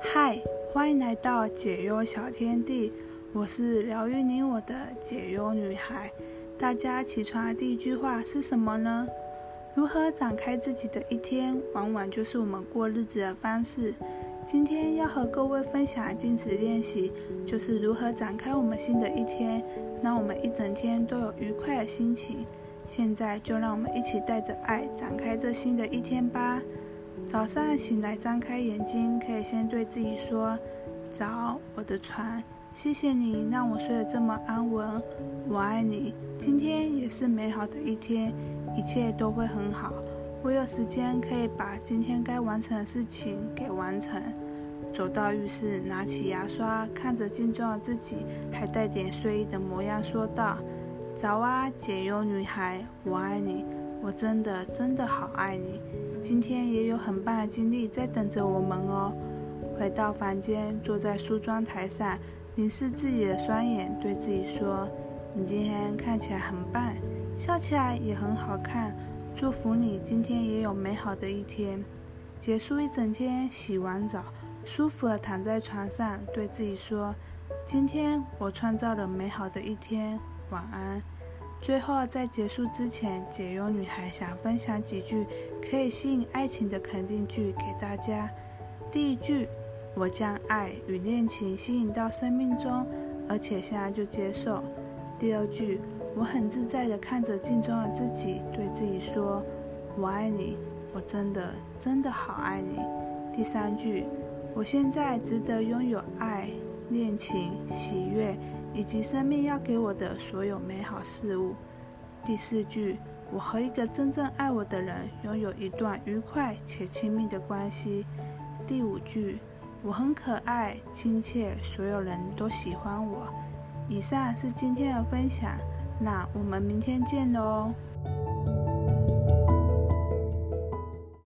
嗨欢迎来到解忧小天地，我是疗愈你我的解忧女孩。大家起床的第一句话是什么呢？如何展开自己的一天，往往就是我们过日子的方式。今天要和各位分享的镜子练习，就是如何展开我们新的一天，让我们一整天都有愉快的心情。现在就让我们一起带着爱展开这新的一天吧。早上醒来，张开眼睛，可以先对自己说：“早，我的床，谢谢你让我睡得这么安稳，我爱你。今天也是美好的一天，一切都会很好。我有时间可以把今天该完成的事情给完成。”走到浴室，拿起牙刷，看着镜中的自己，还带点睡意的模样，说道：“早啊，解忧女孩，我爱你，我真的真的好爱你。”今天也有很棒的经历在等着我们哦。回到房间，坐在梳妆台上，凝视自己的双眼，对自己说：“你今天看起来很棒，笑起来也很好看。祝福你今天也有美好的一天。”结束一整天，洗完澡，舒服的躺在床上，对自己说：“今天我创造了美好的一天，晚安。”最后，在结束之前，解忧女孩想分享几句可以吸引爱情的肯定句给大家。第一句：我将爱与恋情吸引到生命中，而且现在就接受。第二句：我很自在地看着镜中的自己，对自己说：我爱你，我真的真的好爱你。第三句：我现在值得拥有爱、恋情、喜悦。以及生命要给我的所有美好事物。第四句，我和一个真正爱我的人拥有一段愉快且亲密的关系。第五句，我很可爱、亲切，所有人都喜欢我。以上是今天的分享，那我们明天见喽。